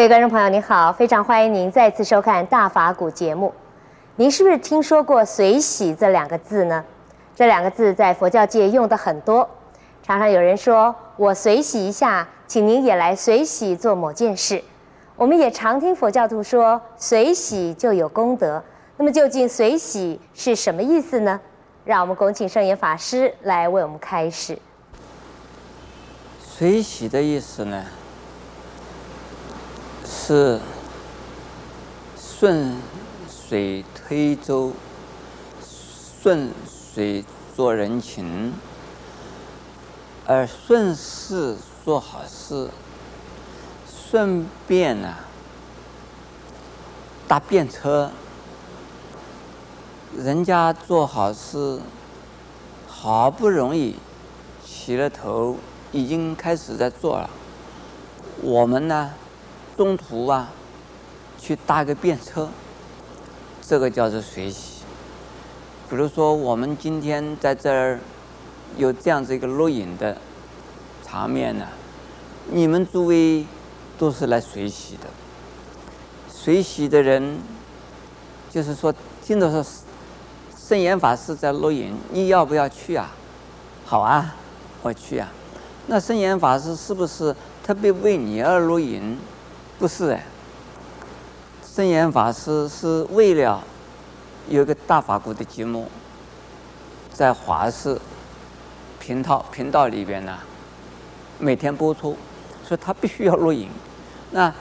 各位观众朋友，您好，非常欢迎您再次收看《大法古》节目。您是不是听说过“随喜”这两个字呢？这两个字在佛教界用的很多，常常有人说：“我随喜一下，请您也来随喜做某件事。”我们也常听佛教徒说：“随喜就有功德。”那么究竟“随喜”是什么意思呢？让我们恭请圣严法师来为我们开示。随喜的意思呢，是顺水推舟，顺水做人情，而顺势做好事。顺便呢、搭便车，人家做好事，好不容易起了头，已经开始在做了。我们呢，中途啊，去搭个便车，这个叫做随喜。比如说，我们今天在这儿有这样子一个录影的场面呢，你们诸位。都是来随喜的，随喜的人，就是说，听到说圣严法师在录影，你要不要去啊？好啊，我去啊。那圣严法师是不是特别为你而录影？不是哎，圣严法师是为了有个大法古的节目，在华视频道频道里边呢，每天播出，所以他必须要录影。那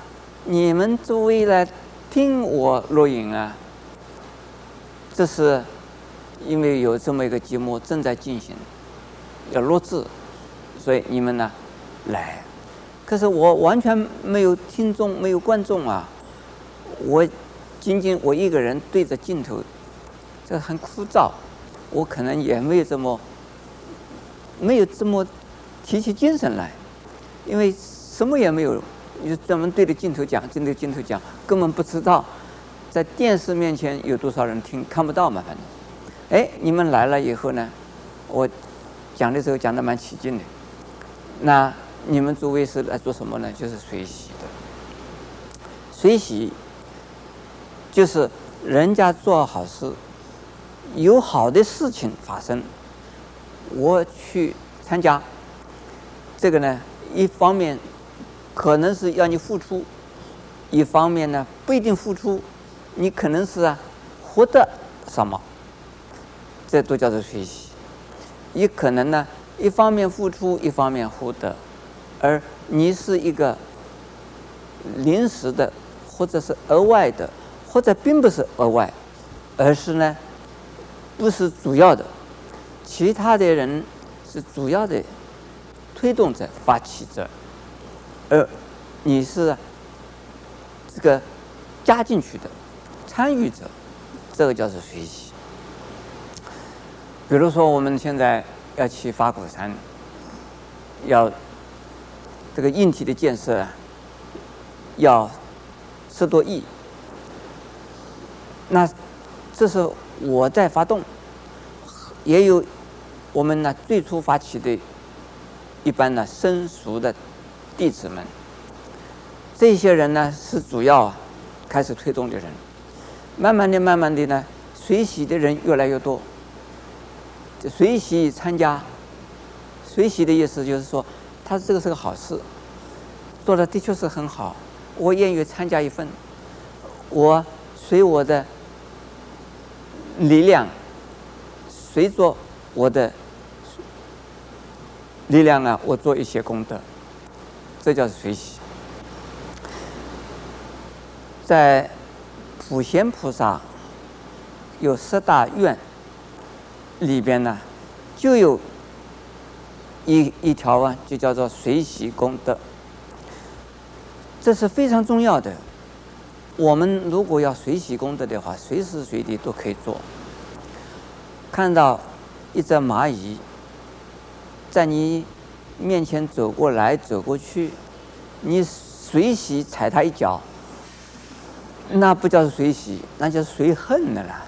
你们诸位来听我录影啊？这是因为有这么一个节目正在进行，要录制，所以你们呢来。可是我完全没有听众，没有观众啊！我仅仅我一个人对着镜头，这很枯燥。我可能也没有这么没有这么提起精神来，因为什么也没有。你就专门对着镜头讲，针对镜头讲，根本不知道在电视面前有多少人听，看不到嘛，反正。哎，你们来了以后呢，我讲的时候讲的蛮起劲的。那你们诸位是来做什么呢？就是随喜的。随喜就是人家做好事，有好的事情发生，我去参加。这个呢，一方面。可能是要你付出，一方面呢不一定付出，你可能是啊获得什么，这都叫做随喜。也可能呢一方面付出，一方面获得，而你是一个临时的，或者是额外的，或者并不是额外，而是呢不是主要的，其他的人是主要的推动者、发起者。而你是这个加进去的参与者，这个叫做随喜。比如说，我们现在要去花果山，要这个硬体的建设要十多亿，那这是我在发动，也有我们呢最初发起的一般呢生熟的。弟子们，这些人呢是主要开始推动的人，慢慢的、慢慢的呢，随喜的人越来越多。随喜参加，随喜的意思就是说，他这个是个好事，做的的确是很好，我愿意参加一份，我随我的力量，随着我的力量呢，我做一些功德。这叫随喜。在普贤菩萨有十大愿里边呢，就有一一条啊，就叫做随喜功德。这是非常重要的。我们如果要随喜功德的话，随时随地都可以做。看到一只蚂蚁在你面前走过来走过去，你随喜踩它一脚，那不叫随喜，那叫随恨的啦。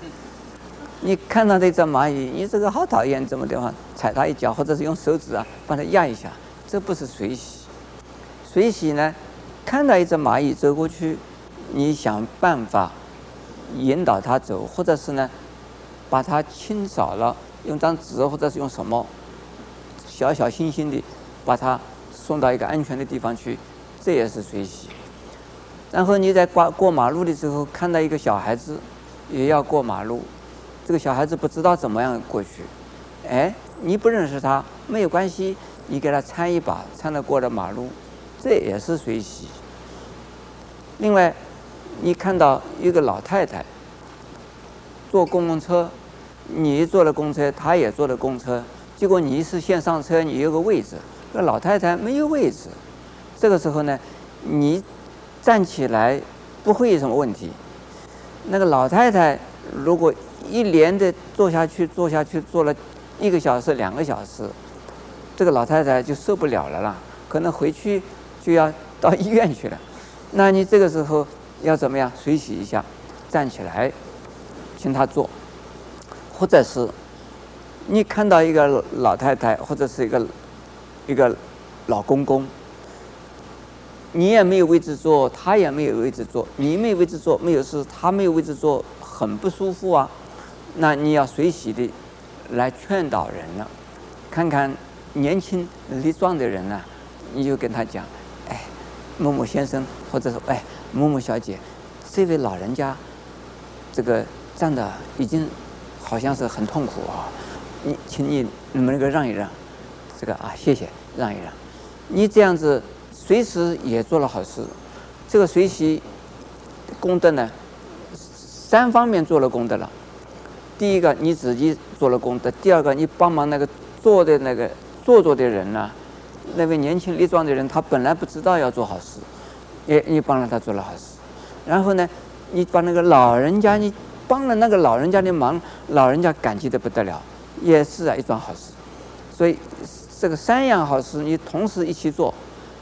你看到这只蚂蚁，你这个好讨厌，怎么的话踩它一脚，或者是用手指啊把它压一下，这不是随喜。随喜呢，看到一只蚂蚁走过去，你想办法引导它走，或者是呢，把它清扫了，用张纸或者是用什么，小小心心的把它送到一个安全的地方去，这也是随喜。然后你在过过马路的时候，看到一个小孩子也要过马路，这个小孩子不知道怎么样过去，哎，你不认识他没有关系，你给他搀一把，搀着过了马路，这也是随喜。另外，你看到一个老太太坐公共车，你坐了公车，她也坐了公车，结果你是先上车，你有个位置，那老太太没有位置，这个时候呢，你。站起来不会有什么问题。那个老太太如果一连的坐下去、坐下去坐了一个小时、两个小时，这个老太太就受不了了啦，可能回去就要到医院去了。那你这个时候要怎么样？水洗一下，站起来，请她坐，或者是你看到一个老太太或者是一个一个老公公。你也没有位置坐，他也没有位置坐，你没有位置坐，没有事，他没有位置坐，很不舒服啊。那你要随喜的来劝导人了，看看年轻力壮的人呢、你就跟他讲，哎，某某先生，或者说哎某某小姐，这位老人家，这个站的已经好像是很痛苦啊，你请你能不能够让一让，这个啊谢谢让一让，你这样子。随时也做了好事，这个随喜功德呢，三方面做了功德了。第一个你自己做了功德，第二个你帮忙那个坐的那个做坐的人呢、那位年轻力壮的人，他本来不知道要做好事，也你帮了他做了好事。然后呢，你把那个老人家，你帮了那个老人家的忙，老人家感激得不得了，也是啊一桩好事。所以这个三样好事你同时一起做。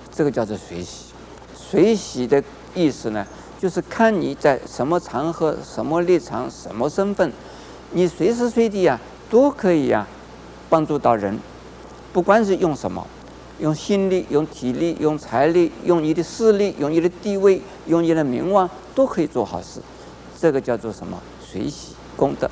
这个叫做随喜，随喜的意思呢，就是看你在什么场合、什么立场、什么身份，你随时随地啊都可以、啊、帮助到人，不管是用什么，用心力、用体力、用财力、用你的势力、用你的地位、用你的名望，都可以做好事。这个叫做什么？随喜功德。